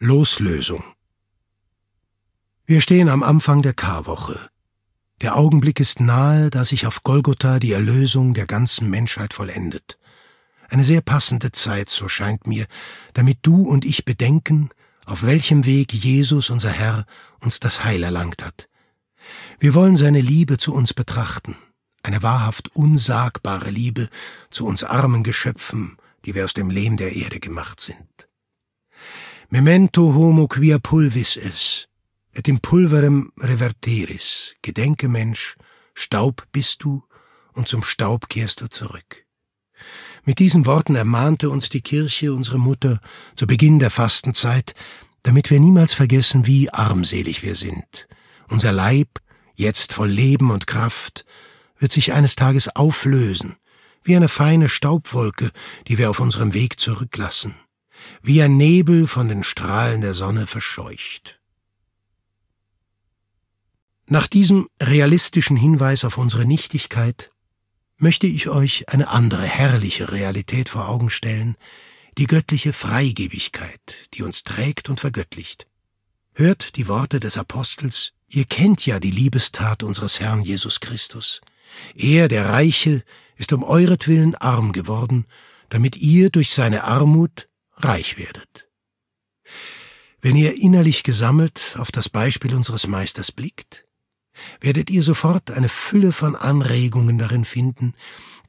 Loslösung. Wir stehen am Anfang der Karwoche. Der Augenblick ist nahe, da sich auf Golgotha die Erlösung der ganzen Menschheit vollendet. Eine sehr passende Zeit, so scheint mir, damit du und ich bedenken, auf welchem Weg Jesus, unser Herr, uns das Heil erlangt hat. Wir wollen seine Liebe zu uns betrachten, eine wahrhaft unsagbare Liebe zu uns armen Geschöpfen, die wir aus dem Lehm der Erde gemacht sind. Memento homo quia pulvis es, et in pulverem reverteris, gedenke Mensch, Staub bist du, und zum Staub kehrst du zurück. Mit diesen Worten ermahnte uns die Kirche, unsere Mutter, zu Beginn der Fastenzeit, damit wir niemals vergessen, wie armselig wir sind. Unser Leib, jetzt voll Leben und Kraft, wird sich eines Tages auflösen, wie eine feine Staubwolke, die wir auf unserem Weg zurücklassen wie ein Nebel von den Strahlen der Sonne verscheucht. Nach diesem realistischen Hinweis auf unsere Nichtigkeit möchte ich euch eine andere herrliche Realität vor Augen stellen, die göttliche Freigebigkeit, die uns trägt und vergöttlicht. Hört die Worte des Apostels, ihr kennt ja die Liebestat unseres Herrn Jesus Christus. Er, der Reiche, ist um euretwillen arm geworden, damit ihr durch seine Armut reich werdet. Wenn ihr innerlich gesammelt auf das Beispiel unseres Meisters blickt, werdet ihr sofort eine Fülle von Anregungen darin finden,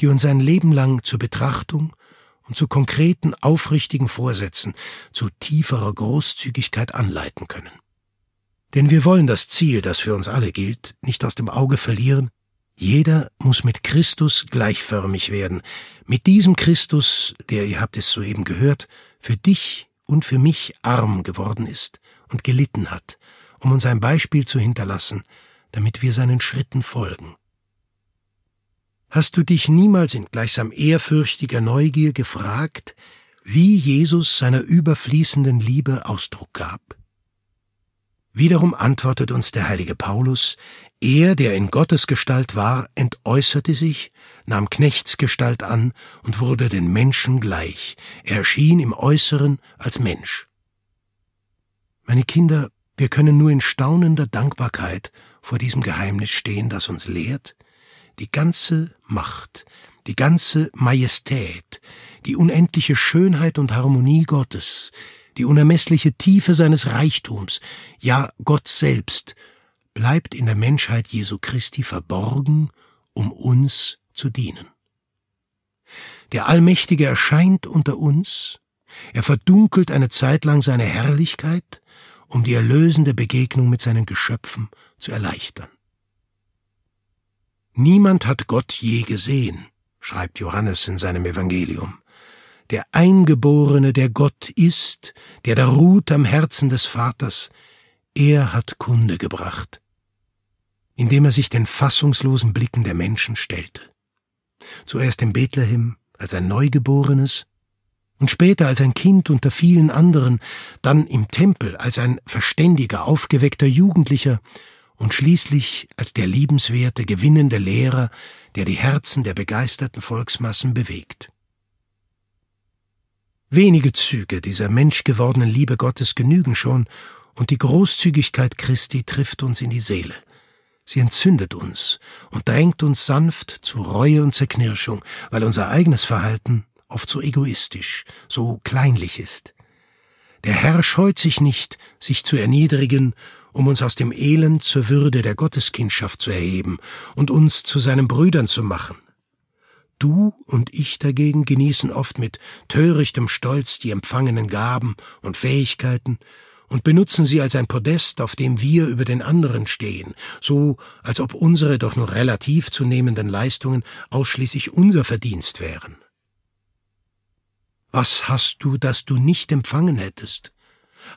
die uns ein Leben lang zur Betrachtung und zu konkreten, aufrichtigen Vorsätzen, zu tieferer Großzügigkeit anleiten können. Denn wir wollen das Ziel, das für uns alle gilt, nicht aus dem Auge verlieren, jeder muss mit Christus gleichförmig werden, mit diesem Christus, der, ihr habt es soeben gehört, für dich und für mich arm geworden ist und gelitten hat, um uns ein Beispiel zu hinterlassen, damit wir seinen Schritten folgen. Hast du dich niemals in gleichsam ehrfürchtiger Neugier gefragt, wie Jesus seiner überfließenden Liebe Ausdruck gab? Wiederum antwortet uns der heilige Paulus, er, der in Gottes Gestalt war, entäußerte sich, nahm Knechtsgestalt an und wurde den Menschen gleich. Er erschien im Äußeren als Mensch. Meine Kinder, wir können nur in staunender Dankbarkeit vor diesem Geheimnis stehen, das uns lehrt, die ganze Macht, die ganze Majestät, die unendliche Schönheit und Harmonie Gottes, die unermessliche Tiefe seines Reichtums, ja Gott selbst, bleibt in der Menschheit Jesu Christi verborgen, um uns zu dienen. Der Allmächtige erscheint unter uns, er verdunkelt eine Zeit lang seine Herrlichkeit, um die erlösende Begegnung mit seinen Geschöpfen zu erleichtern. Niemand hat Gott je gesehen, schreibt Johannes in seinem Evangelium der Eingeborene, der Gott ist, der da ruht am Herzen des Vaters, er hat Kunde gebracht, indem er sich den fassungslosen Blicken der Menschen stellte. Zuerst in Bethlehem als ein Neugeborenes und später als ein Kind unter vielen anderen, dann im Tempel als ein verständiger, aufgeweckter Jugendlicher und schließlich als der liebenswerte, gewinnende Lehrer, der die Herzen der begeisterten Volksmassen bewegt. Wenige Züge dieser menschgewordenen Liebe Gottes genügen schon, und die Großzügigkeit Christi trifft uns in die Seele. Sie entzündet uns und drängt uns sanft zu Reue und Zerknirschung, weil unser eigenes Verhalten oft so egoistisch, so kleinlich ist. Der Herr scheut sich nicht, sich zu erniedrigen, um uns aus dem Elend zur Würde der Gotteskindschaft zu erheben und uns zu seinen Brüdern zu machen. Du und ich dagegen genießen oft mit törichtem Stolz die empfangenen Gaben und Fähigkeiten und benutzen sie als ein Podest, auf dem wir über den anderen stehen, so als ob unsere doch nur relativ zu nehmenden Leistungen ausschließlich unser Verdienst wären. Was hast du, das du nicht empfangen hättest?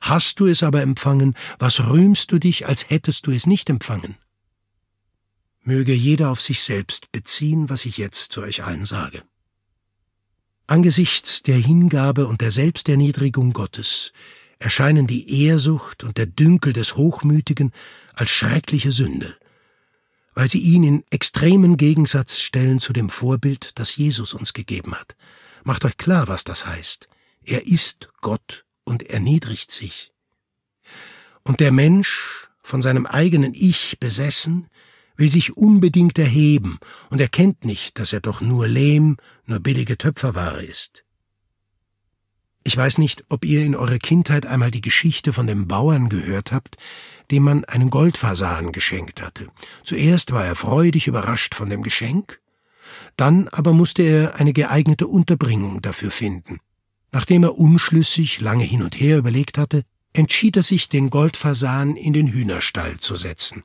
Hast du es aber empfangen, was rühmst du dich, als hättest du es nicht empfangen? Möge jeder auf sich selbst beziehen, was ich jetzt zu euch allen sage. Angesichts der Hingabe und der Selbsterniedrigung Gottes erscheinen die Ehrsucht und der Dünkel des Hochmütigen als schreckliche Sünde, weil sie ihn in extremen Gegensatz stellen zu dem Vorbild, das Jesus uns gegeben hat. Macht euch klar, was das heißt. Er ist Gott und erniedrigt sich. Und der Mensch, von seinem eigenen Ich besessen, will sich unbedingt erheben und erkennt nicht, dass er doch nur Lehm, nur billige Töpferware ist. Ich weiß nicht, ob ihr in eurer Kindheit einmal die Geschichte von dem Bauern gehört habt, dem man einen Goldfasan geschenkt hatte. Zuerst war er freudig überrascht von dem Geschenk, dann aber musste er eine geeignete Unterbringung dafür finden. Nachdem er unschlüssig lange hin und her überlegt hatte, entschied er sich, den Goldfasan in den Hühnerstall zu setzen.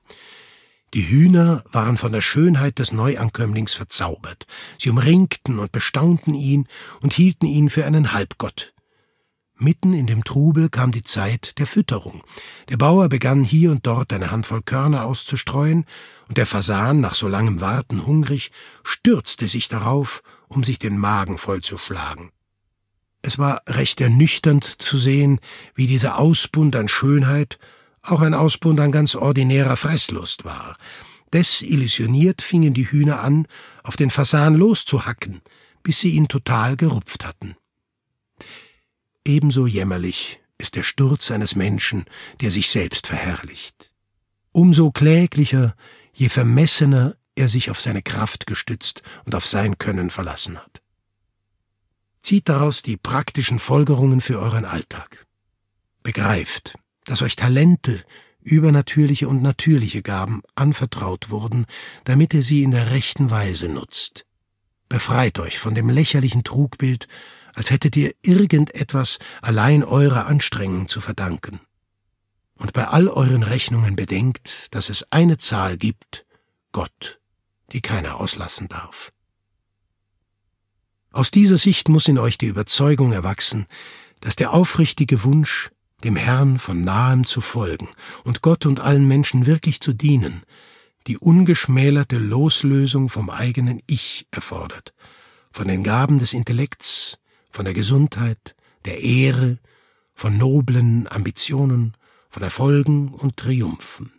Die Hühner waren von der Schönheit des Neuankömmlings verzaubert. Sie umringten und bestaunten ihn und hielten ihn für einen Halbgott. Mitten in dem Trubel kam die Zeit der Fütterung. Der Bauer begann hier und dort eine Handvoll Körner auszustreuen, und der Fasan, nach so langem Warten hungrig, stürzte sich darauf, um sich den Magen vollzuschlagen. Es war recht ernüchternd zu sehen, wie dieser Ausbund an Schönheit auch ein Ausbund an ganz ordinärer Fresslust war. Desillusioniert fingen die Hühner an, auf den Fasan loszuhacken, bis sie ihn total gerupft hatten. Ebenso jämmerlich ist der Sturz eines Menschen, der sich selbst verherrlicht. Umso kläglicher, je vermessener er sich auf seine Kraft gestützt und auf sein Können verlassen hat. Zieht daraus die praktischen Folgerungen für euren Alltag. Begreift, dass euch Talente, übernatürliche und natürliche Gaben anvertraut wurden, damit ihr sie in der rechten Weise nutzt. Befreit euch von dem lächerlichen Trugbild, als hättet ihr irgendetwas allein eurer Anstrengung zu verdanken. Und bei all euren Rechnungen bedenkt, dass es eine Zahl gibt, Gott, die keiner auslassen darf. Aus dieser Sicht muss in euch die Überzeugung erwachsen, dass der aufrichtige Wunsch, dem Herrn von nahem zu folgen und Gott und allen Menschen wirklich zu dienen, die ungeschmälerte Loslösung vom eigenen Ich erfordert, von den Gaben des Intellekts, von der Gesundheit, der Ehre, von noblen Ambitionen, von Erfolgen und Triumphen.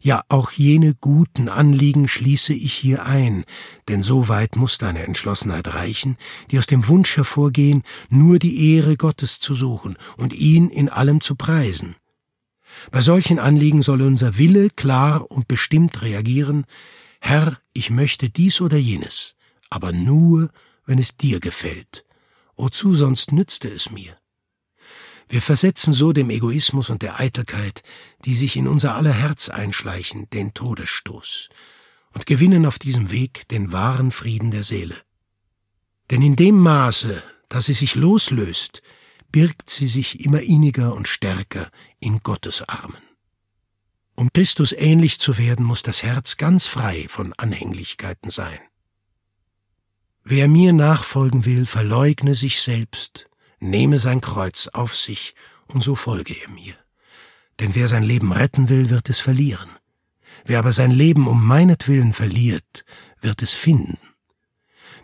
Ja, auch jene guten Anliegen schließe ich hier ein, denn so weit muss deine Entschlossenheit reichen, die aus dem Wunsch hervorgehen, nur die Ehre Gottes zu suchen und ihn in allem zu preisen. Bei solchen Anliegen soll unser Wille klar und bestimmt reagieren, Herr, ich möchte dies oder jenes, aber nur, wenn es dir gefällt. Wozu sonst nützte es mir? Wir versetzen so dem Egoismus und der Eitelkeit, die sich in unser aller Herz einschleichen, den Todesstoß und gewinnen auf diesem Weg den wahren Frieden der Seele. Denn in dem Maße, dass sie sich loslöst, birgt sie sich immer inniger und stärker in Gottes Armen. Um Christus ähnlich zu werden, muss das Herz ganz frei von Anhänglichkeiten sein. Wer mir nachfolgen will, verleugne sich selbst, nehme sein Kreuz auf sich, und so folge er mir. Denn wer sein Leben retten will, wird es verlieren. Wer aber sein Leben um meinetwillen verliert, wird es finden.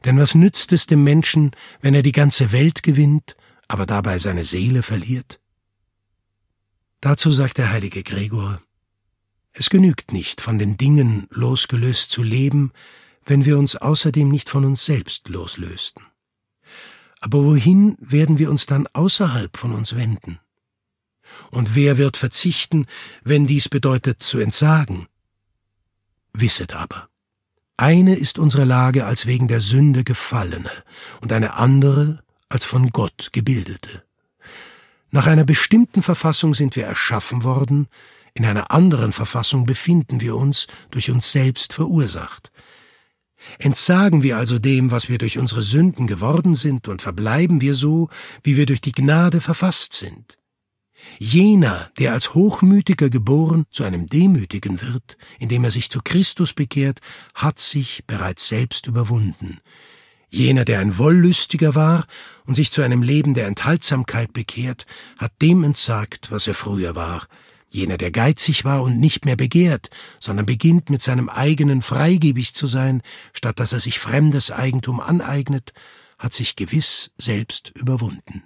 Denn was nützt es dem Menschen, wenn er die ganze Welt gewinnt, aber dabei seine Seele verliert? Dazu sagt der heilige Gregor, es genügt nicht, von den Dingen losgelöst zu leben, wenn wir uns außerdem nicht von uns selbst loslösten. Aber wohin werden wir uns dann außerhalb von uns wenden? Und wer wird verzichten, wenn dies bedeutet zu entsagen? Wisset aber, eine ist unsere Lage als wegen der Sünde gefallene und eine andere als von Gott gebildete. Nach einer bestimmten Verfassung sind wir erschaffen worden, in einer anderen Verfassung befinden wir uns durch uns selbst verursacht. Entsagen wir also dem, was wir durch unsere Sünden geworden sind, und verbleiben wir so, wie wir durch die Gnade verfasst sind. Jener, der als Hochmütiger geboren zu einem Demütigen wird, indem er sich zu Christus bekehrt, hat sich bereits selbst überwunden. Jener, der ein Wollüstiger war und sich zu einem Leben der Enthaltsamkeit bekehrt, hat dem entsagt, was er früher war, Jener, der geizig war und nicht mehr begehrt, sondern beginnt mit seinem eigenen freigebig zu sein, statt dass er sich fremdes Eigentum aneignet, hat sich gewiss selbst überwunden.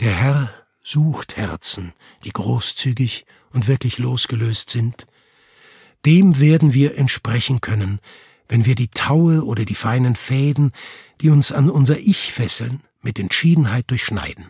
Der Herr sucht Herzen, die großzügig und wirklich losgelöst sind. Dem werden wir entsprechen können, wenn wir die Taue oder die feinen Fäden, die uns an unser Ich fesseln, mit Entschiedenheit durchschneiden.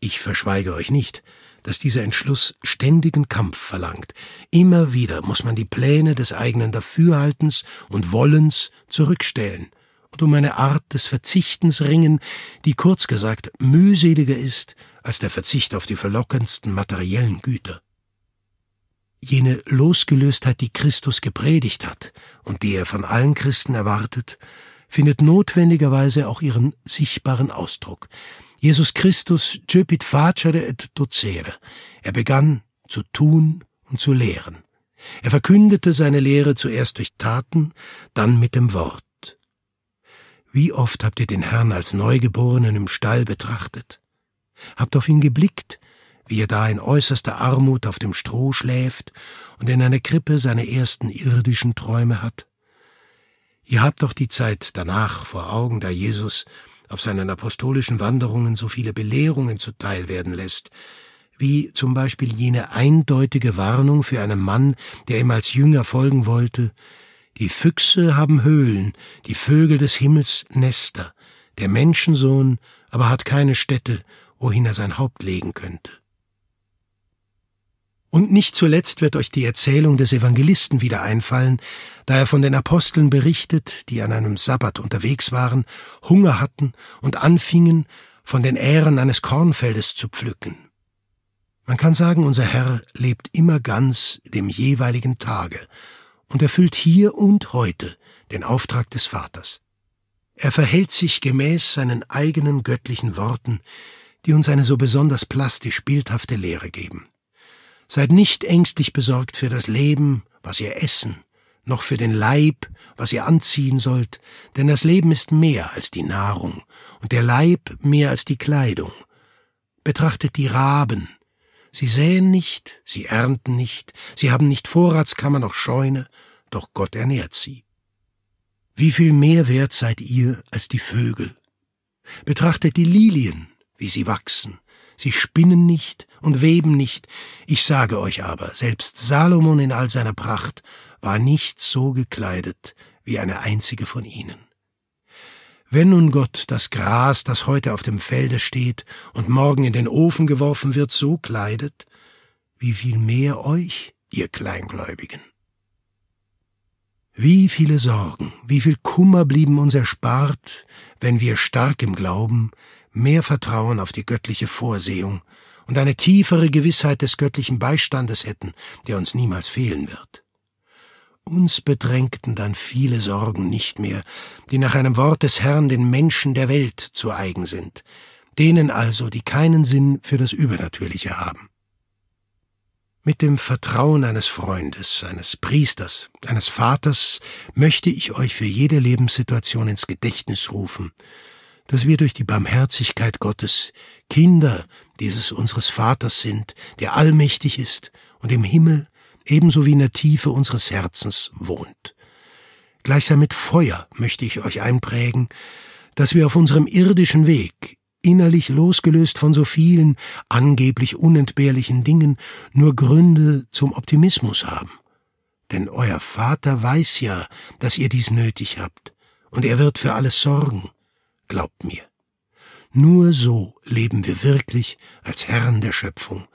Ich verschweige euch nicht, dass dieser Entschluss ständigen Kampf verlangt. Immer wieder muss man die Pläne des eigenen Dafürhaltens und Wollens zurückstellen und um eine Art des Verzichtens ringen, die kurz gesagt mühseliger ist als der Verzicht auf die verlockendsten materiellen Güter. Jene Losgelöstheit, die Christus gepredigt hat und die er von allen Christen erwartet, findet notwendigerweise auch ihren sichtbaren Ausdruck. Jesus Christus cepit facere et docere. Er begann zu tun und zu lehren. Er verkündete seine Lehre zuerst durch Taten, dann mit dem Wort. Wie oft habt ihr den Herrn als Neugeborenen im Stall betrachtet? Habt auf ihn geblickt, wie er da in äußerster Armut auf dem Stroh schläft und in einer Krippe seine ersten irdischen Träume hat? Ihr habt doch die Zeit danach vor Augen, da Jesus auf seinen apostolischen Wanderungen so viele Belehrungen zuteil werden lässt, wie zum Beispiel jene eindeutige Warnung für einen Mann, der ihm als Jünger folgen wollte, die Füchse haben Höhlen, die Vögel des Himmels Nester, der Menschensohn aber hat keine Stätte, wohin er sein Haupt legen könnte. Und nicht zuletzt wird euch die Erzählung des Evangelisten wieder einfallen, da er von den Aposteln berichtet, die an einem Sabbat unterwegs waren, Hunger hatten und anfingen, von den Ähren eines Kornfeldes zu pflücken. Man kann sagen, unser Herr lebt immer ganz dem jeweiligen Tage und erfüllt hier und heute den Auftrag des Vaters. Er verhält sich gemäß seinen eigenen göttlichen Worten, die uns eine so besonders plastisch bildhafte Lehre geben. Seid nicht ängstlich besorgt für das Leben, was ihr essen, noch für den Leib, was ihr anziehen sollt, denn das Leben ist mehr als die Nahrung und der Leib mehr als die Kleidung. Betrachtet die Raben. Sie säen nicht, sie ernten nicht, sie haben nicht Vorratskammer noch Scheune, doch Gott ernährt sie. Wie viel mehr wert seid ihr als die Vögel? Betrachtet die Lilien, wie sie wachsen, Sie spinnen nicht und weben nicht. Ich sage euch aber, selbst Salomon in all seiner Pracht war nicht so gekleidet wie eine einzige von ihnen. Wenn nun Gott das Gras, das heute auf dem Felde steht und morgen in den Ofen geworfen wird, so kleidet, wie viel mehr euch, ihr Kleingläubigen. Wie viele Sorgen, wie viel Kummer blieben uns erspart, wenn wir stark im Glauben mehr Vertrauen auf die göttliche Vorsehung und eine tiefere Gewissheit des göttlichen Beistandes hätten, der uns niemals fehlen wird. Uns bedrängten dann viele Sorgen nicht mehr, die nach einem Wort des Herrn den Menschen der Welt zu eigen sind, denen also, die keinen Sinn für das Übernatürliche haben. Mit dem Vertrauen eines Freundes, eines Priesters, eines Vaters möchte ich euch für jede Lebenssituation ins Gedächtnis rufen dass wir durch die Barmherzigkeit Gottes Kinder dieses unseres Vaters sind, der allmächtig ist und im Himmel ebenso wie in der Tiefe unseres Herzens wohnt. Gleichsam mit Feuer möchte ich euch einprägen, dass wir auf unserem irdischen Weg, innerlich losgelöst von so vielen angeblich unentbehrlichen Dingen, nur Gründe zum Optimismus haben. Denn euer Vater weiß ja, dass ihr dies nötig habt, und er wird für alles sorgen. Glaubt mir. Nur so leben wir wirklich als Herren der Schöpfung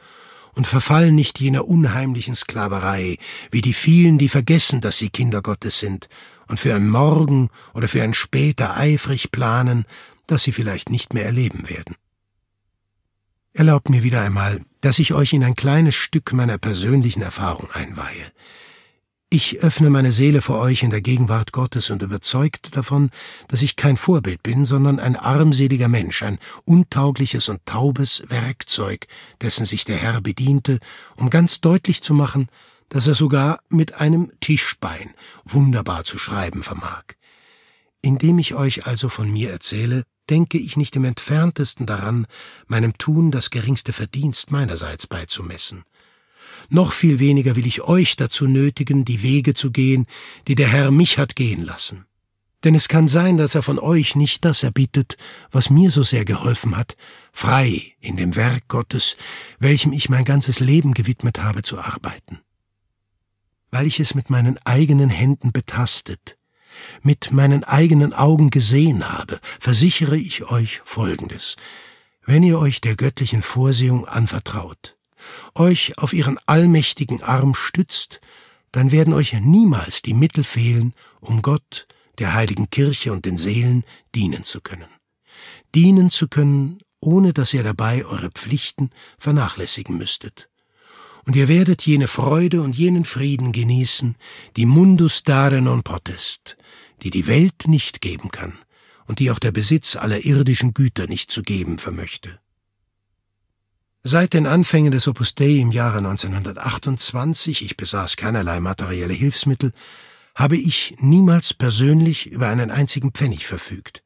und verfallen nicht jener unheimlichen Sklaverei, wie die vielen, die vergessen, dass sie Kinder Gottes sind und für ein Morgen oder für ein später eifrig planen, das sie vielleicht nicht mehr erleben werden. Erlaubt mir wieder einmal, dass ich euch in ein kleines Stück meiner persönlichen Erfahrung einweihe. Ich öffne meine Seele vor euch in der Gegenwart Gottes und überzeugt davon, dass ich kein Vorbild bin, sondern ein armseliger Mensch, ein untaugliches und taubes Werkzeug, dessen sich der Herr bediente, um ganz deutlich zu machen, dass er sogar mit einem Tischbein wunderbar zu schreiben vermag. Indem ich euch also von mir erzähle, denke ich nicht im entferntesten daran, meinem Tun das geringste Verdienst meinerseits beizumessen noch viel weniger will ich euch dazu nötigen, die Wege zu gehen, die der Herr mich hat gehen lassen. Denn es kann sein, dass er von euch nicht das erbittet, was mir so sehr geholfen hat, frei in dem Werk Gottes, welchem ich mein ganzes Leben gewidmet habe, zu arbeiten. Weil ich es mit meinen eigenen Händen betastet, mit meinen eigenen Augen gesehen habe, versichere ich euch Folgendes. Wenn ihr euch der göttlichen Vorsehung anvertraut, euch auf ihren allmächtigen Arm stützt, dann werden euch niemals die Mittel fehlen, um Gott, der heiligen Kirche und den Seelen dienen zu können. Dienen zu können, ohne dass ihr dabei eure Pflichten vernachlässigen müsstet. Und ihr werdet jene Freude und jenen Frieden genießen, die mundus dare non potest, die die Welt nicht geben kann und die auch der Besitz aller irdischen Güter nicht zu geben vermöchte. Seit den Anfängen des Opus Dei im Jahre 1928, ich besaß keinerlei materielle Hilfsmittel, habe ich niemals persönlich über einen einzigen Pfennig verfügt.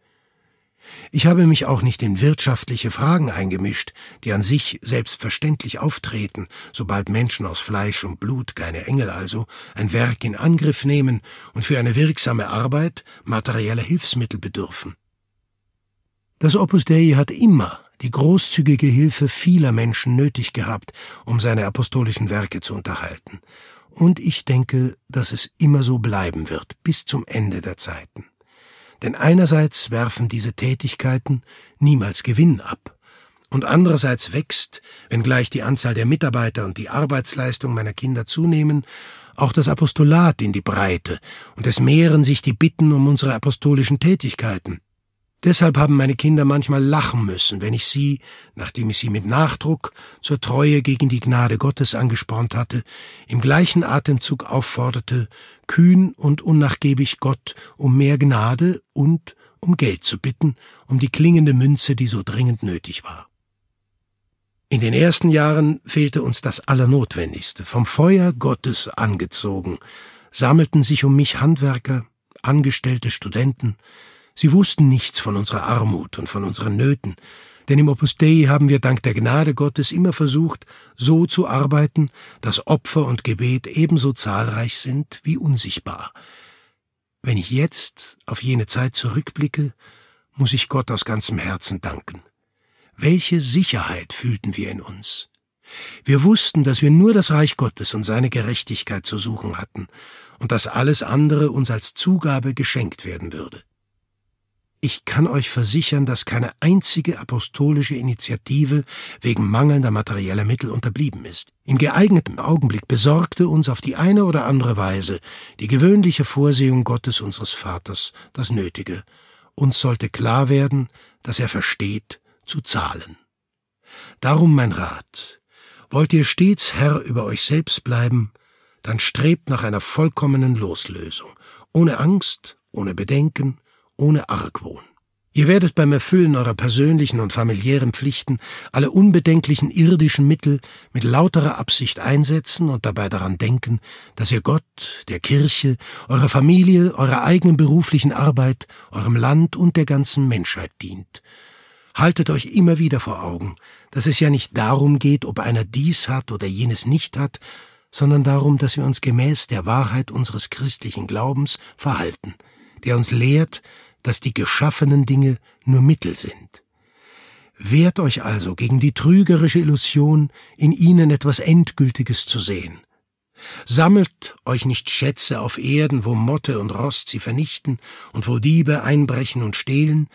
Ich habe mich auch nicht in wirtschaftliche Fragen eingemischt, die an sich selbstverständlich auftreten, sobald Menschen aus Fleisch und Blut, keine Engel also, ein Werk in Angriff nehmen und für eine wirksame Arbeit materieller Hilfsmittel bedürfen. Das Opus Dei hat immer die großzügige Hilfe vieler Menschen nötig gehabt, um seine apostolischen Werke zu unterhalten. Und ich denke, dass es immer so bleiben wird, bis zum Ende der Zeiten. Denn einerseits werfen diese Tätigkeiten niemals Gewinn ab, und andererseits wächst, wenngleich die Anzahl der Mitarbeiter und die Arbeitsleistung meiner Kinder zunehmen, auch das Apostolat in die Breite, und es mehren sich die Bitten um unsere apostolischen Tätigkeiten. Deshalb haben meine Kinder manchmal lachen müssen, wenn ich sie, nachdem ich sie mit Nachdruck zur Treue gegen die Gnade Gottes angespornt hatte, im gleichen Atemzug aufforderte, kühn und unnachgiebig Gott um mehr Gnade und um Geld zu bitten, um die klingende Münze, die so dringend nötig war. In den ersten Jahren fehlte uns das Allernotwendigste. Vom Feuer Gottes angezogen, sammelten sich um mich Handwerker, Angestellte, Studenten, Sie wussten nichts von unserer Armut und von unseren Nöten, denn im Opus Dei haben wir dank der Gnade Gottes immer versucht, so zu arbeiten, dass Opfer und Gebet ebenso zahlreich sind wie unsichtbar. Wenn ich jetzt auf jene Zeit zurückblicke, muss ich Gott aus ganzem Herzen danken. Welche Sicherheit fühlten wir in uns? Wir wussten, dass wir nur das Reich Gottes und seine Gerechtigkeit zu suchen hatten und dass alles andere uns als Zugabe geschenkt werden würde. Ich kann euch versichern, dass keine einzige apostolische Initiative wegen mangelnder materieller Mittel unterblieben ist. Im geeigneten Augenblick besorgte uns auf die eine oder andere Weise die gewöhnliche Vorsehung Gottes unseres Vaters das Nötige. Uns sollte klar werden, dass er versteht, zu zahlen. Darum mein Rat. Wollt ihr stets Herr über euch selbst bleiben, dann strebt nach einer vollkommenen Loslösung, ohne Angst, ohne Bedenken, ohne Argwohn. Ihr werdet beim Erfüllen eurer persönlichen und familiären Pflichten alle unbedenklichen irdischen Mittel mit lauterer Absicht einsetzen und dabei daran denken, dass ihr Gott, der Kirche, eurer Familie, eurer eigenen beruflichen Arbeit, eurem Land und der ganzen Menschheit dient. Haltet euch immer wieder vor Augen, dass es ja nicht darum geht, ob einer dies hat oder jenes nicht hat, sondern darum, dass wir uns gemäß der Wahrheit unseres christlichen Glaubens verhalten, der uns lehrt, dass die geschaffenen Dinge nur Mittel sind. Wehrt euch also gegen die trügerische Illusion, in ihnen etwas Endgültiges zu sehen. Sammelt euch nicht Schätze auf Erden, wo Motte und Rost sie vernichten und wo Diebe einbrechen und stehlen,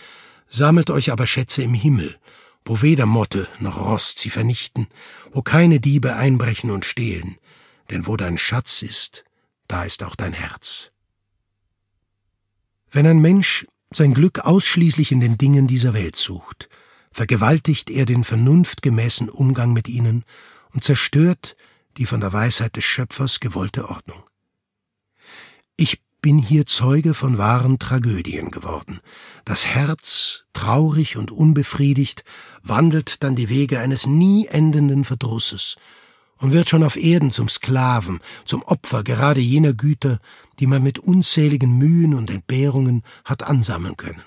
sammelt euch aber Schätze im Himmel, wo weder Motte noch Rost sie vernichten, wo keine Diebe einbrechen und stehlen, denn wo dein Schatz ist, da ist auch dein Herz. Wenn ein Mensch sein Glück ausschließlich in den Dingen dieser Welt sucht, vergewaltigt er den vernunftgemäßen Umgang mit ihnen und zerstört die von der Weisheit des Schöpfers gewollte Ordnung. Ich bin hier Zeuge von wahren Tragödien geworden. Das Herz, traurig und unbefriedigt, wandelt dann die Wege eines nie endenden Verdrusses und wird schon auf Erden zum Sklaven, zum Opfer gerade jener Güter, die man mit unzähligen Mühen und Entbehrungen hat ansammeln können.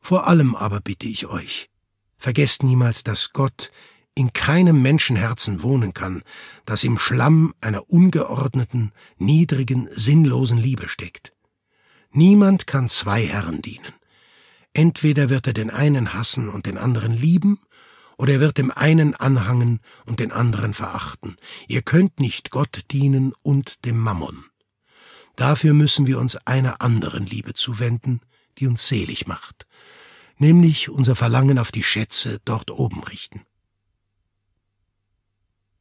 Vor allem aber bitte ich euch, vergesst niemals, dass Gott in keinem Menschenherzen wohnen kann, das im Schlamm einer ungeordneten, niedrigen, sinnlosen Liebe steckt. Niemand kann zwei Herren dienen. Entweder wird er den einen hassen und den anderen lieben, oder er wird dem einen anhangen und den anderen verachten. Ihr könnt nicht Gott dienen und dem Mammon. Dafür müssen wir uns einer anderen Liebe zuwenden, die uns selig macht, nämlich unser Verlangen auf die Schätze dort oben richten.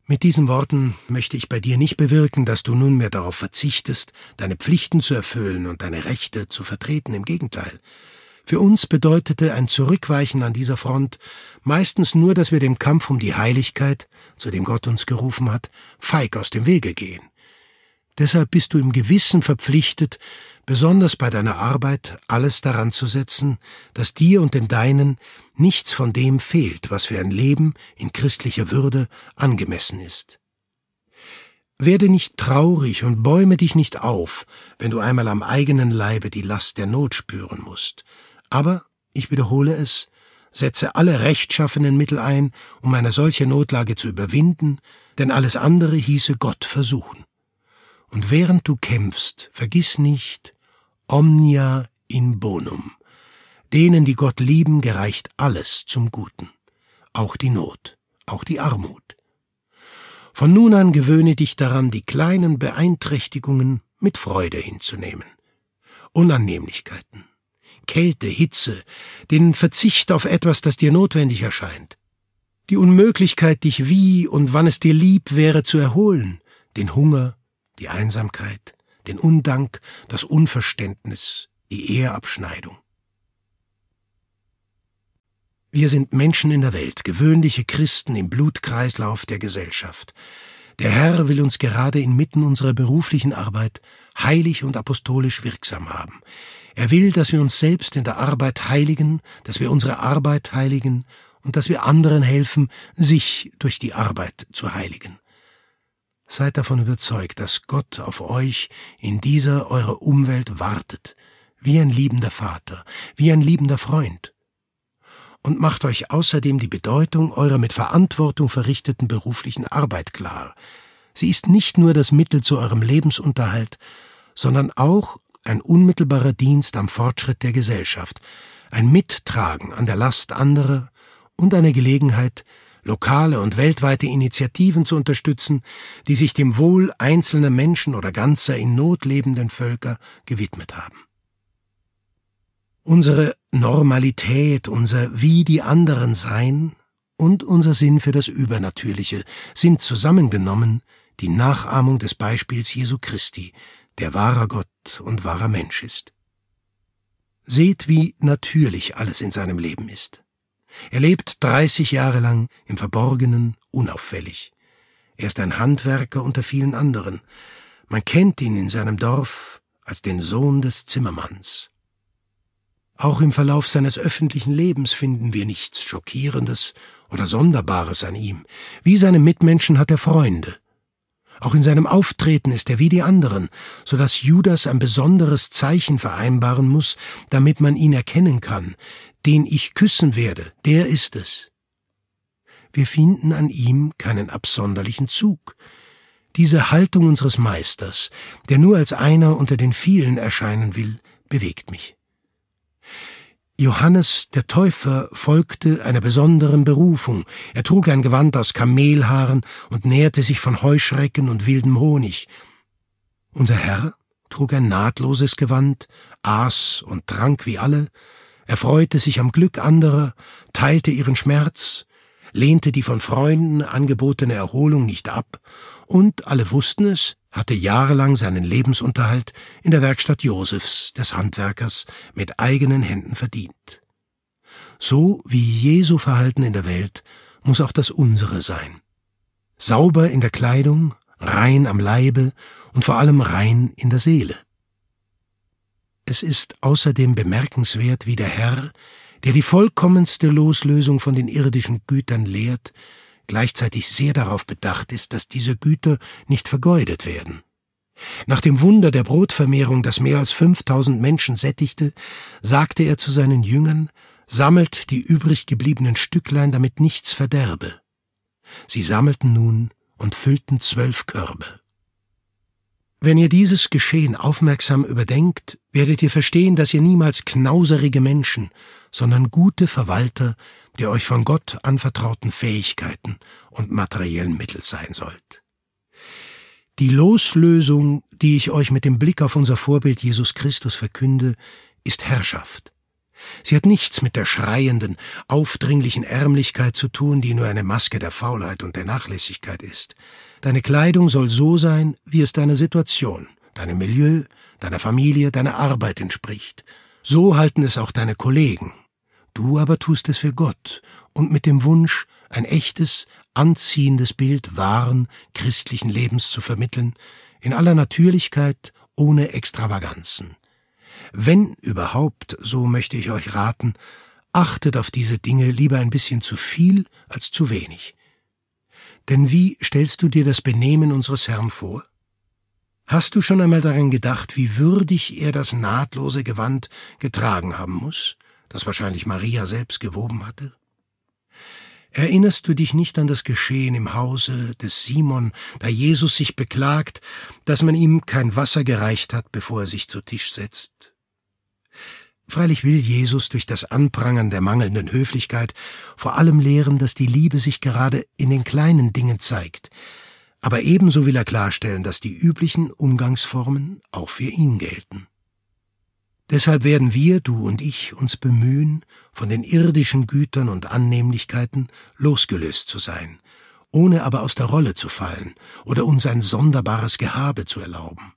Mit diesen Worten möchte ich bei dir nicht bewirken, dass du nunmehr darauf verzichtest, deine Pflichten zu erfüllen und deine Rechte zu vertreten. Im Gegenteil. Für uns bedeutete ein Zurückweichen an dieser Front meistens nur, dass wir dem Kampf um die Heiligkeit, zu dem Gott uns gerufen hat, feig aus dem Wege gehen. Deshalb bist du im Gewissen verpflichtet, besonders bei deiner Arbeit alles daran zu setzen, dass dir und den Deinen nichts von dem fehlt, was für ein Leben in christlicher Würde angemessen ist. Werde nicht traurig und bäume dich nicht auf, wenn du einmal am eigenen Leibe die Last der Not spüren musst. Aber, ich wiederhole es, setze alle rechtschaffenen Mittel ein, um eine solche Notlage zu überwinden, denn alles andere hieße Gott versuchen. Und während du kämpfst, vergiss nicht, omnia in bonum. Denen, die Gott lieben, gereicht alles zum Guten, auch die Not, auch die Armut. Von nun an gewöhne dich daran, die kleinen Beeinträchtigungen mit Freude hinzunehmen. Unannehmlichkeiten, Kälte, Hitze, den Verzicht auf etwas, das dir notwendig erscheint, die Unmöglichkeit, dich wie und wann es dir lieb wäre zu erholen, den Hunger, die Einsamkeit, den Undank, das Unverständnis, die Eheabschneidung. Wir sind Menschen in der Welt, gewöhnliche Christen im Blutkreislauf der Gesellschaft. Der Herr will uns gerade inmitten unserer beruflichen Arbeit heilig und apostolisch wirksam haben. Er will, dass wir uns selbst in der Arbeit heiligen, dass wir unsere Arbeit heiligen und dass wir anderen helfen, sich durch die Arbeit zu heiligen. Seid davon überzeugt, dass Gott auf euch in dieser eurer Umwelt wartet, wie ein liebender Vater, wie ein liebender Freund. Und macht euch außerdem die Bedeutung eurer mit Verantwortung verrichteten beruflichen Arbeit klar. Sie ist nicht nur das Mittel zu eurem Lebensunterhalt, sondern auch ein unmittelbarer Dienst am Fortschritt der Gesellschaft, ein Mittragen an der Last anderer und eine Gelegenheit, lokale und weltweite Initiativen zu unterstützen, die sich dem Wohl einzelner Menschen oder ganzer in Not lebenden Völker gewidmet haben. Unsere Normalität, unser Wie die anderen Sein und unser Sinn für das Übernatürliche sind zusammengenommen die Nachahmung des Beispiels Jesu Christi, der wahrer Gott und wahrer Mensch ist. Seht, wie natürlich alles in seinem Leben ist. Er lebt 30 Jahre lang im Verborgenen, unauffällig. Er ist ein Handwerker unter vielen anderen. Man kennt ihn in seinem Dorf als den Sohn des Zimmermanns. Auch im Verlauf seines öffentlichen Lebens finden wir nichts Schockierendes oder Sonderbares an ihm. Wie seine Mitmenschen hat er Freunde. Auch in seinem Auftreten ist er wie die anderen, so dass Judas ein besonderes Zeichen vereinbaren muss, damit man ihn erkennen kann, den ich küssen werde, der ist es. Wir finden an ihm keinen absonderlichen Zug. Diese Haltung unseres Meisters, der nur als einer unter den vielen erscheinen will, bewegt mich. Johannes der Täufer folgte einer besonderen Berufung. Er trug ein Gewand aus Kamelhaaren und nährte sich von Heuschrecken und wildem Honig. Unser Herr trug ein nahtloses Gewand, aß und trank wie alle, er freute sich am Glück anderer, teilte ihren Schmerz, lehnte die von Freunden angebotene Erholung nicht ab, und alle wussten es, hatte jahrelang seinen Lebensunterhalt in der Werkstatt Josefs, des Handwerkers, mit eigenen Händen verdient. So wie Jesu Verhalten in der Welt muss auch das unsere sein. Sauber in der Kleidung, rein am Leibe und vor allem rein in der Seele. Es ist außerdem bemerkenswert, wie der Herr, der die vollkommenste Loslösung von den irdischen Gütern lehrt, gleichzeitig sehr darauf bedacht ist, dass diese Güter nicht vergeudet werden. Nach dem Wunder der Brotvermehrung, das mehr als fünftausend Menschen sättigte, sagte er zu seinen Jüngern, sammelt die übrig gebliebenen Stücklein, damit nichts verderbe. Sie sammelten nun und füllten zwölf Körbe. Wenn ihr dieses Geschehen aufmerksam überdenkt, werdet ihr verstehen, dass ihr niemals knauserige Menschen, sondern gute Verwalter der euch von Gott anvertrauten Fähigkeiten und materiellen Mittel sein sollt. Die Loslösung, die ich euch mit dem Blick auf unser Vorbild Jesus Christus verkünde, ist Herrschaft. Sie hat nichts mit der schreienden, aufdringlichen Ärmlichkeit zu tun, die nur eine Maske der Faulheit und der Nachlässigkeit ist. Deine Kleidung soll so sein, wie es deiner Situation, deinem Milieu, deiner Familie, deiner Arbeit entspricht. So halten es auch deine Kollegen. Du aber tust es für Gott und mit dem Wunsch, ein echtes, anziehendes Bild wahren, christlichen Lebens zu vermitteln, in aller Natürlichkeit, ohne Extravaganzen. Wenn überhaupt, so möchte ich euch raten, achtet auf diese Dinge lieber ein bisschen zu viel als zu wenig. Denn wie stellst du dir das Benehmen unseres Herrn vor? Hast du schon einmal daran gedacht, wie würdig er das nahtlose Gewand getragen haben muss, das wahrscheinlich Maria selbst gewoben hatte? Erinnerst du dich nicht an das Geschehen im Hause des Simon, da Jesus sich beklagt, dass man ihm kein Wasser gereicht hat, bevor er sich zu Tisch setzt? Freilich will Jesus durch das Anprangern der mangelnden Höflichkeit vor allem lehren, dass die Liebe sich gerade in den kleinen Dingen zeigt, aber ebenso will er klarstellen, dass die üblichen Umgangsformen auch für ihn gelten. Deshalb werden wir, du und ich, uns bemühen, von den irdischen Gütern und Annehmlichkeiten losgelöst zu sein, ohne aber aus der Rolle zu fallen oder uns ein sonderbares Gehabe zu erlauben.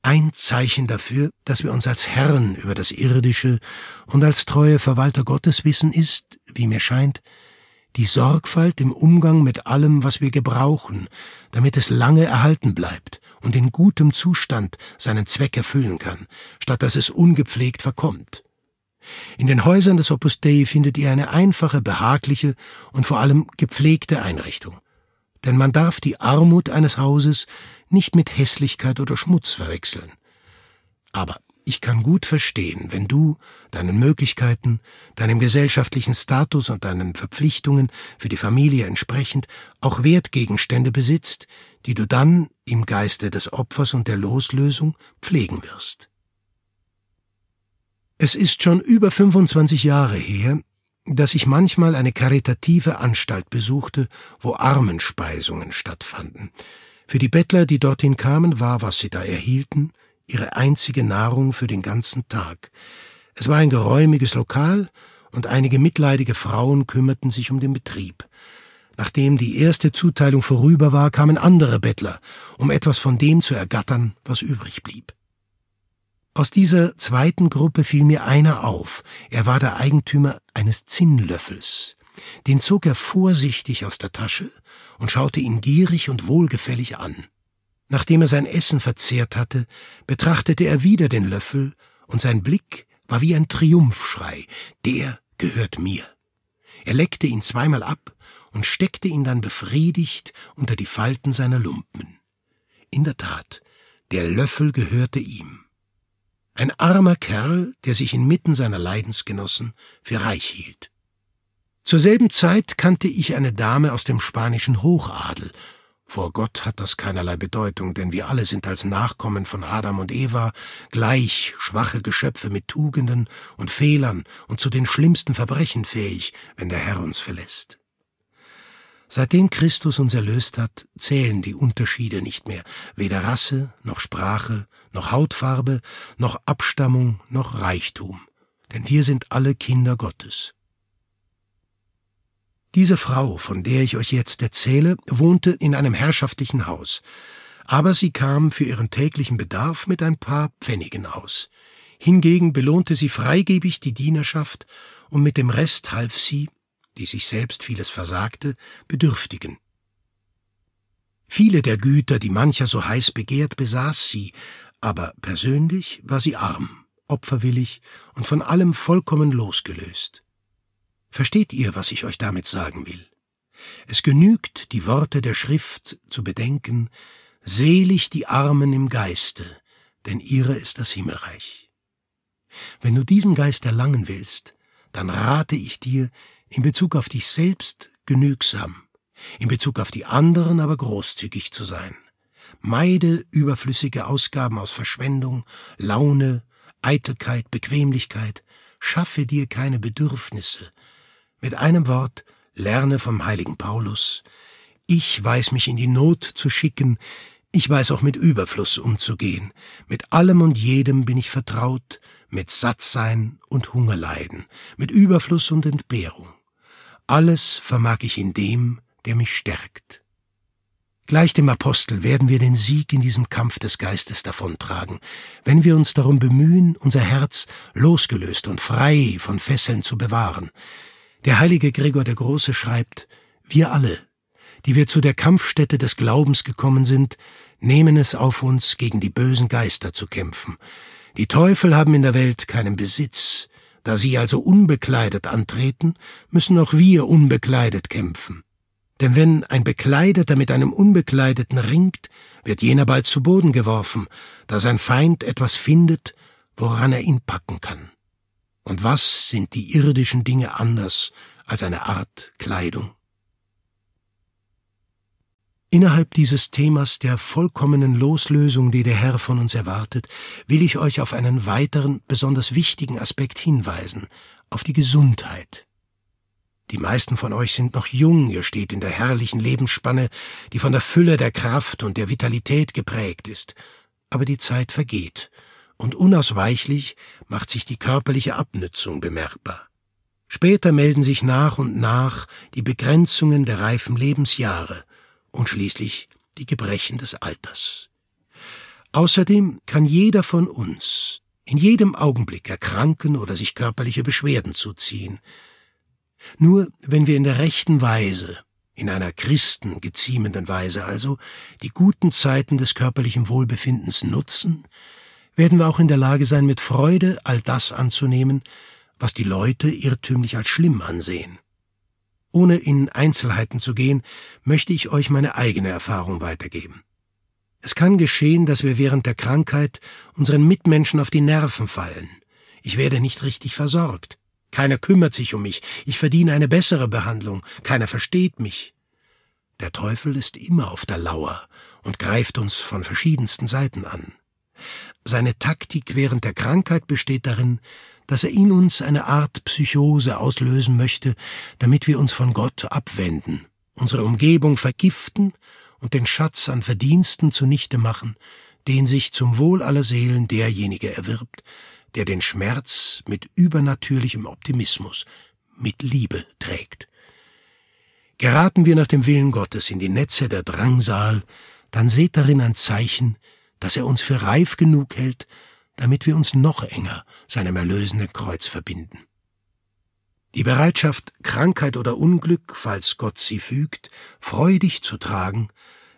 Ein Zeichen dafür, dass wir uns als Herren über das Irdische und als treue Verwalter Gottes wissen, ist, wie mir scheint, die Sorgfalt im Umgang mit allem, was wir gebrauchen, damit es lange erhalten bleibt und in gutem Zustand seinen Zweck erfüllen kann, statt dass es ungepflegt verkommt. In den Häusern des Opus Dei findet ihr eine einfache, behagliche und vor allem gepflegte Einrichtung denn man darf die Armut eines Hauses nicht mit Hässlichkeit oder Schmutz verwechseln. Aber ich kann gut verstehen, wenn du deinen Möglichkeiten, deinem gesellschaftlichen Status und deinen Verpflichtungen für die Familie entsprechend auch Wertgegenstände besitzt, die du dann im Geiste des Opfers und der Loslösung pflegen wirst. Es ist schon über 25 Jahre her, dass ich manchmal eine karitative Anstalt besuchte, wo Armenspeisungen stattfanden. Für die Bettler, die dorthin kamen, war, was sie da erhielten, ihre einzige Nahrung für den ganzen Tag. Es war ein geräumiges Lokal, und einige mitleidige Frauen kümmerten sich um den Betrieb. Nachdem die erste Zuteilung vorüber war, kamen andere Bettler, um etwas von dem zu ergattern, was übrig blieb. Aus dieser zweiten Gruppe fiel mir einer auf. Er war der Eigentümer eines Zinnlöffels. Den zog er vorsichtig aus der Tasche und schaute ihn gierig und wohlgefällig an. Nachdem er sein Essen verzehrt hatte, betrachtete er wieder den Löffel, und sein Blick war wie ein Triumphschrei. Der gehört mir. Er leckte ihn zweimal ab und steckte ihn dann befriedigt unter die Falten seiner Lumpen. In der Tat, der Löffel gehörte ihm. Ein armer Kerl, der sich inmitten seiner Leidensgenossen für reich hielt. Zur selben Zeit kannte ich eine Dame aus dem spanischen Hochadel. Vor Gott hat das keinerlei Bedeutung, denn wir alle sind als Nachkommen von Adam und Eva gleich schwache Geschöpfe mit Tugenden und Fehlern und zu den schlimmsten Verbrechen fähig, wenn der Herr uns verlässt. Seitdem Christus uns erlöst hat, zählen die Unterschiede nicht mehr, weder Rasse noch Sprache, noch Hautfarbe, noch Abstammung, noch Reichtum, denn wir sind alle Kinder Gottes. Diese Frau, von der ich euch jetzt erzähle, wohnte in einem herrschaftlichen Haus, aber sie kam für ihren täglichen Bedarf mit ein paar Pfennigen aus. Hingegen belohnte sie freigebig die Dienerschaft, und mit dem Rest half sie, die sich selbst vieles versagte, Bedürftigen. Viele der Güter, die mancher so heiß begehrt, besaß sie, aber persönlich war sie arm, opferwillig und von allem vollkommen losgelöst. Versteht ihr, was ich euch damit sagen will? Es genügt, die Worte der Schrift zu bedenken, selig die Armen im Geiste, denn ihre ist das Himmelreich. Wenn du diesen Geist erlangen willst, dann rate ich dir, in Bezug auf dich selbst genügsam, in Bezug auf die anderen aber großzügig zu sein. Meide überflüssige Ausgaben aus Verschwendung, Laune, Eitelkeit, Bequemlichkeit, schaffe dir keine Bedürfnisse. Mit einem Wort, lerne vom heiligen Paulus, ich weiß mich in die Not zu schicken, Ich weiß auch mit Überfluss umzugehen. Mit allem und jedem bin ich vertraut, mit Sattsein und Hungerleiden, mit Überfluss und Entbehrung. Alles vermag ich in dem, der mich stärkt. Gleich dem Apostel werden wir den Sieg in diesem Kampf des Geistes davontragen, wenn wir uns darum bemühen, unser Herz losgelöst und frei von Fesseln zu bewahren. Der heilige Gregor der Große schreibt, wir alle, die wir zu der Kampfstätte des Glaubens gekommen sind, nehmen es auf uns, gegen die bösen Geister zu kämpfen. Die Teufel haben in der Welt keinen Besitz. Da sie also unbekleidet antreten, müssen auch wir unbekleidet kämpfen. Denn wenn ein Bekleideter mit einem Unbekleideten ringt, wird jener bald zu Boden geworfen, da sein Feind etwas findet, woran er ihn packen kann. Und was sind die irdischen Dinge anders als eine Art Kleidung? Innerhalb dieses Themas der vollkommenen Loslösung, die der Herr von uns erwartet, will ich euch auf einen weiteren, besonders wichtigen Aspekt hinweisen, auf die Gesundheit. Die meisten von euch sind noch jung, ihr steht in der herrlichen Lebensspanne, die von der Fülle der Kraft und der Vitalität geprägt ist. Aber die Zeit vergeht, und unausweichlich macht sich die körperliche Abnützung bemerkbar. Später melden sich nach und nach die Begrenzungen der reifen Lebensjahre und schließlich die Gebrechen des Alters. Außerdem kann jeder von uns in jedem Augenblick erkranken oder sich körperliche Beschwerden zuziehen, nur wenn wir in der rechten Weise, in einer Christen geziemenden Weise also, die guten Zeiten des körperlichen Wohlbefindens nutzen, werden wir auch in der Lage sein, mit Freude all das anzunehmen, was die Leute irrtümlich als schlimm ansehen. Ohne in Einzelheiten zu gehen, möchte ich euch meine eigene Erfahrung weitergeben. Es kann geschehen, dass wir während der Krankheit unseren Mitmenschen auf die Nerven fallen. Ich werde nicht richtig versorgt. Keiner kümmert sich um mich, ich verdiene eine bessere Behandlung, keiner versteht mich. Der Teufel ist immer auf der Lauer und greift uns von verschiedensten Seiten an. Seine Taktik während der Krankheit besteht darin, dass er in uns eine Art Psychose auslösen möchte, damit wir uns von Gott abwenden, unsere Umgebung vergiften und den Schatz an Verdiensten zunichte machen, den sich zum Wohl aller Seelen derjenige erwirbt, der den Schmerz mit übernatürlichem Optimismus, mit Liebe trägt. Geraten wir nach dem Willen Gottes in die Netze der Drangsal, dann seht darin ein Zeichen, dass er uns für reif genug hält, damit wir uns noch enger seinem erlösenden Kreuz verbinden. Die Bereitschaft, Krankheit oder Unglück, falls Gott sie fügt, freudig zu tragen,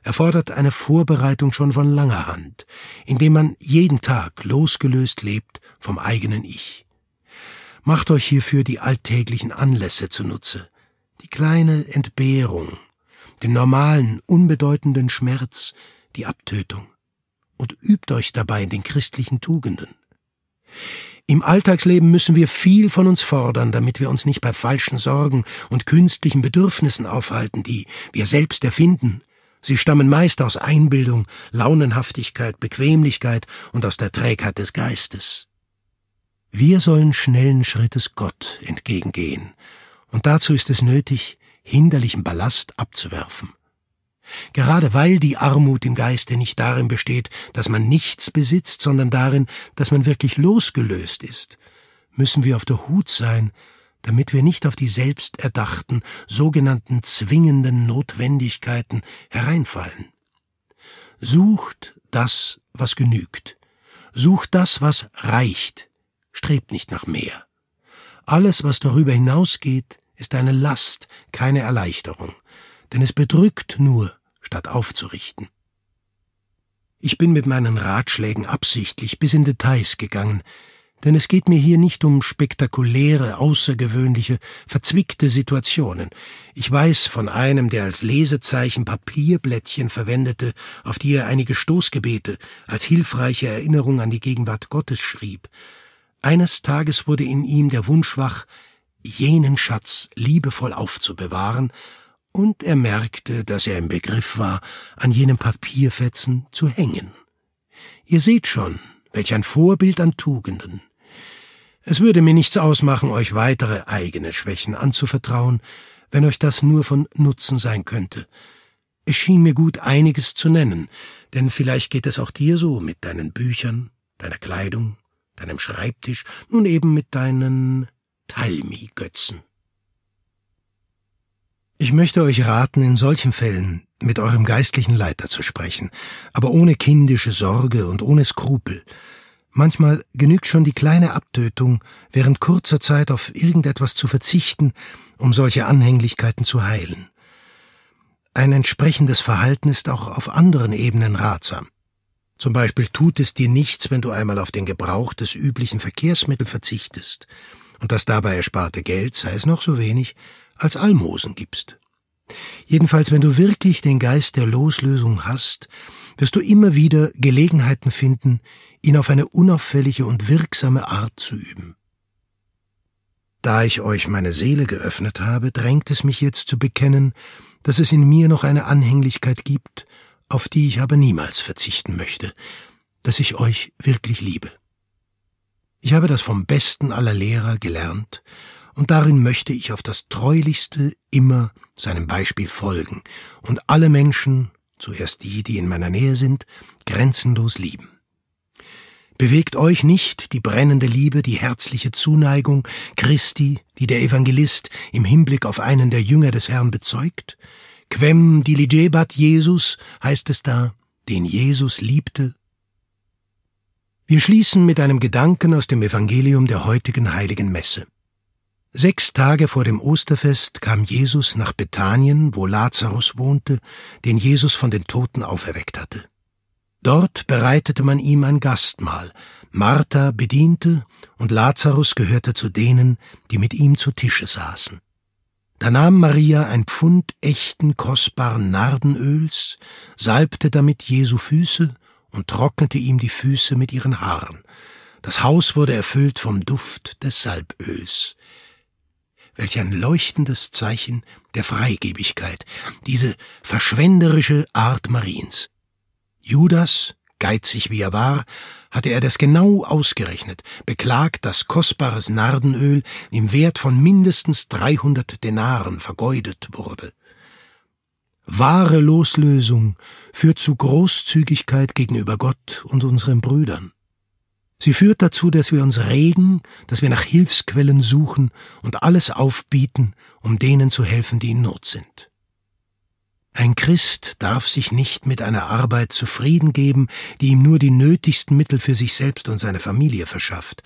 erfordert eine Vorbereitung schon von langer Hand, indem man jeden Tag losgelöst lebt vom eigenen Ich. Macht euch hierfür die alltäglichen Anlässe zunutze, die kleine Entbehrung, den normalen, unbedeutenden Schmerz, die Abtötung, und übt euch dabei in den christlichen Tugenden. Im Alltagsleben müssen wir viel von uns fordern, damit wir uns nicht bei falschen Sorgen und künstlichen Bedürfnissen aufhalten, die wir selbst erfinden, Sie stammen meist aus Einbildung, Launenhaftigkeit, Bequemlichkeit und aus der Trägheit des Geistes. Wir sollen schnellen Schrittes Gott entgegengehen, und dazu ist es nötig, hinderlichen Ballast abzuwerfen. Gerade weil die Armut im Geiste nicht darin besteht, dass man nichts besitzt, sondern darin, dass man wirklich losgelöst ist, müssen wir auf der Hut sein, damit wir nicht auf die selbsterdachten, sogenannten zwingenden Notwendigkeiten hereinfallen. Sucht das, was genügt. Sucht das, was reicht. Strebt nicht nach mehr. Alles, was darüber hinausgeht, ist eine Last, keine Erleichterung, denn es bedrückt nur, statt aufzurichten. Ich bin mit meinen Ratschlägen absichtlich bis in Details gegangen, denn es geht mir hier nicht um spektakuläre, außergewöhnliche, verzwickte Situationen. Ich weiß von einem, der als Lesezeichen Papierblättchen verwendete, auf die er einige Stoßgebete als hilfreiche Erinnerung an die Gegenwart Gottes schrieb. Eines Tages wurde in ihm der Wunsch wach, jenen Schatz liebevoll aufzubewahren, und er merkte, dass er im Begriff war, an jenem Papierfetzen zu hängen. Ihr seht schon, welch ein Vorbild an Tugenden. Es würde mir nichts ausmachen, euch weitere eigene Schwächen anzuvertrauen, wenn euch das nur von Nutzen sein könnte. Es schien mir gut, einiges zu nennen, denn vielleicht geht es auch dir so mit deinen Büchern, deiner Kleidung, deinem Schreibtisch, nun eben mit deinen Talmi-Götzen. Ich möchte euch raten, in solchen Fällen mit eurem geistlichen Leiter zu sprechen, aber ohne kindische Sorge und ohne Skrupel. Manchmal genügt schon die kleine Abtötung, während kurzer Zeit auf irgendetwas zu verzichten, um solche Anhänglichkeiten zu heilen. Ein entsprechendes Verhalten ist auch auf anderen Ebenen ratsam. Zum Beispiel tut es dir nichts, wenn du einmal auf den Gebrauch des üblichen Verkehrsmittels verzichtest und das dabei ersparte Geld, sei es noch so wenig, als Almosen gibst. Jedenfalls, wenn du wirklich den Geist der Loslösung hast, wirst du immer wieder Gelegenheiten finden, ihn auf eine unauffällige und wirksame Art zu üben. Da ich euch meine Seele geöffnet habe, drängt es mich jetzt zu bekennen, dass es in mir noch eine Anhänglichkeit gibt, auf die ich aber niemals verzichten möchte, dass ich euch wirklich liebe. Ich habe das vom besten aller Lehrer gelernt, und darin möchte ich auf das treulichste immer seinem Beispiel folgen und alle Menschen, zuerst die, die in meiner Nähe sind, grenzenlos lieben. Bewegt euch nicht die brennende Liebe, die herzliche Zuneigung Christi, die der Evangelist im Hinblick auf einen der Jünger des Herrn bezeugt? Quem diligebat Jesus heißt es da, den Jesus liebte wir schließen mit einem Gedanken aus dem Evangelium der heutigen heiligen Messe. Sechs Tage vor dem Osterfest kam Jesus nach Bethanien, wo Lazarus wohnte, den Jesus von den Toten auferweckt hatte. Dort bereitete man ihm ein Gastmahl. Martha bediente und Lazarus gehörte zu denen, die mit ihm zu Tische saßen. Da nahm Maria ein Pfund echten kostbaren Nardenöls, salbte damit Jesu Füße und trocknete ihm die Füße mit ihren Haaren. Das Haus wurde erfüllt vom Duft des Salböls. Welch ein leuchtendes Zeichen der Freigebigkeit, diese verschwenderische Art Mariens. Judas, geizig wie er war, hatte er das genau ausgerechnet, beklagt, dass kostbares Nardenöl im Wert von mindestens dreihundert Denaren vergeudet wurde. Wahre Loslösung führt zu Großzügigkeit gegenüber Gott und unseren Brüdern. Sie führt dazu, dass wir uns regen, dass wir nach Hilfsquellen suchen und alles aufbieten, um denen zu helfen, die in Not sind. Ein Christ darf sich nicht mit einer Arbeit zufrieden geben, die ihm nur die nötigsten Mittel für sich selbst und seine Familie verschafft.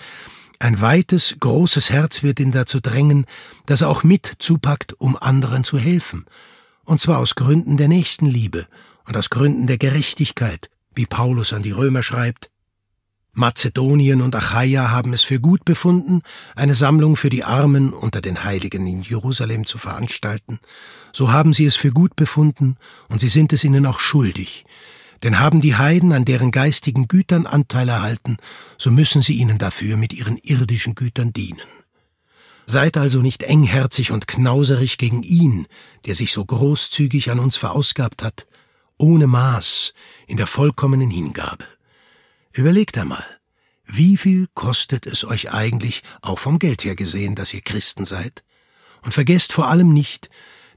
Ein weites, großes Herz wird ihn dazu drängen, dass er auch mit zupackt, um anderen zu helfen, und zwar aus Gründen der Nächstenliebe und aus Gründen der Gerechtigkeit, wie Paulus an die Römer schreibt. Mazedonien und Achaia haben es für gut befunden, eine Sammlung für die Armen unter den Heiligen in Jerusalem zu veranstalten. So haben sie es für gut befunden, und sie sind es ihnen auch schuldig. Denn haben die Heiden an deren geistigen Gütern Anteil erhalten, so müssen sie ihnen dafür mit ihren irdischen Gütern dienen. Seid also nicht engherzig und knauserig gegen ihn, der sich so großzügig an uns verausgabt hat, ohne Maß, in der vollkommenen Hingabe. Überlegt einmal, wie viel kostet es euch eigentlich, auch vom Geld her gesehen, dass ihr Christen seid? Und vergesst vor allem nicht,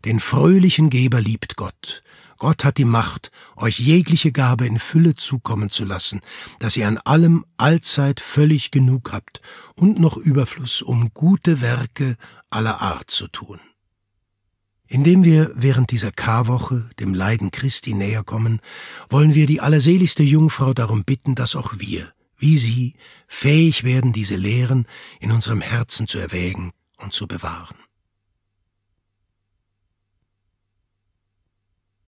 den fröhlichen Geber liebt Gott, Gott hat die Macht, euch jegliche Gabe in Fülle zukommen zu lassen, dass ihr an allem allzeit völlig genug habt und noch Überfluss, um gute Werke aller Art zu tun. Indem wir während dieser Karwoche dem Leiden Christi näher kommen, wollen wir die allerseligste Jungfrau darum bitten, dass auch wir, wie sie, fähig werden, diese Lehren in unserem Herzen zu erwägen und zu bewahren.